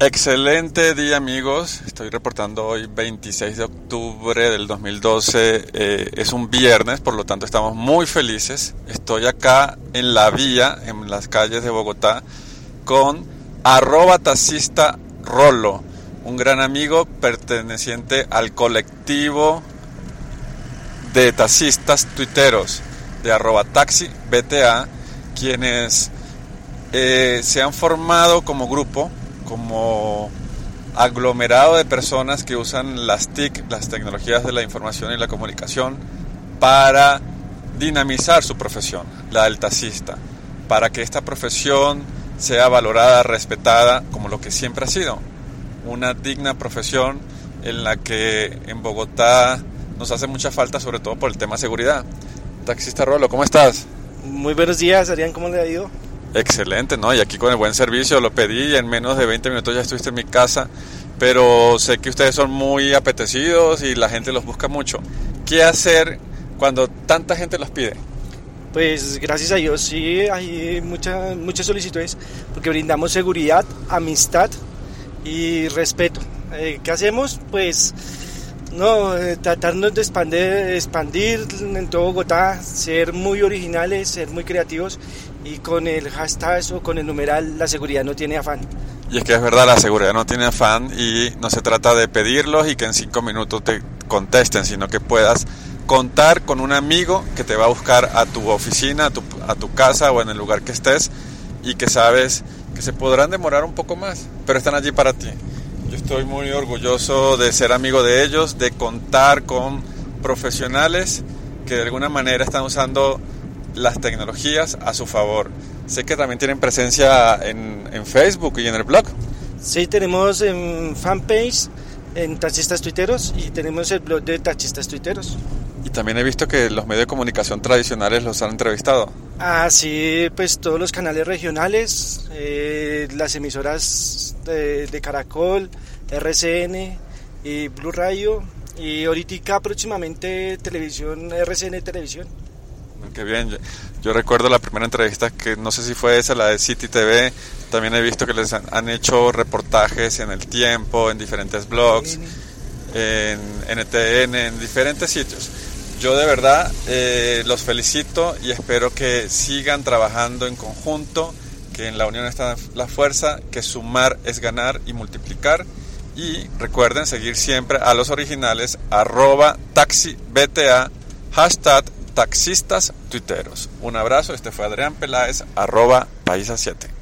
Excelente día amigos, estoy reportando hoy 26 de octubre del 2012, eh, es un viernes, por lo tanto estamos muy felices. Estoy acá en la vía, en las calles de Bogotá, con arroba Rolo, un gran amigo perteneciente al colectivo de taxistas tuiteros de arroba taxi BTA, quienes eh, se han formado como grupo, como aglomerado de personas que usan las TIC, las tecnologías de la información y la comunicación, para dinamizar su profesión, la del taxista, para que esta profesión sea valorada, respetada como lo que siempre ha sido, una digna profesión en la que en Bogotá nos hace mucha falta, sobre todo por el tema seguridad. Taxista Rolo, ¿cómo estás? Muy buenos días, Adrián, ¿cómo le ha ido? Excelente, ¿no? Y aquí con el buen servicio lo pedí y en menos de 20 minutos ya estuviste en mi casa, pero sé que ustedes son muy apetecidos y la gente los busca mucho. ¿Qué hacer cuando tanta gente los pide? Pues gracias a Dios sí hay mucha- muchas solicitudes porque brindamos seguridad, amistad y respeto. Eh, ¿Qué hacemos? Pues no, eh, tratarnos de expandir, en todo Bogotá, ser muy originales, ser muy creativos y con el hashtag o con el numeral la seguridad no tiene afán. Y es que es verdad, la seguridad no tiene afán y no se trata de pedirlos y que en cinco minutos te contesten, sino que puedas contar con un amigo que te va a buscar a tu oficina, a tu, a tu casa o en el lugar que estés y que sabes que se podrán demorar un poco más, pero están allí para ti. Yo estoy muy orgulloso de ser amigo de ellos, de contar con profesionales que de alguna manera están usando las tecnologías a su favor. Sé que también tienen presencia en, en Facebook y en el blog. Sí, tenemos en fanpage, en Taxistas Tuiteros y tenemos el blog de Taxistas Tuiteros. Y también he visto que los medios de comunicación tradicionales los han entrevistado. Así, pues todos los canales regionales, eh, las emisoras de, de Caracol, RCN y Blue Radio y ahorita próximamente televisión, RCN Televisión. Qué bien. Yo, yo recuerdo la primera entrevista que no sé si fue esa, la de City TV. También he visto que les han, han hecho reportajes en El Tiempo, en diferentes blogs, en NTN, en diferentes sitios. Yo de verdad eh, los felicito y espero que sigan trabajando en conjunto, que en la unión está la fuerza, que sumar es ganar y multiplicar. Y recuerden seguir siempre a los originales, arroba taxibta, hashtag taxistas tuiteros. Un abrazo, este fue Adrián Peláez, arroba paisa 7.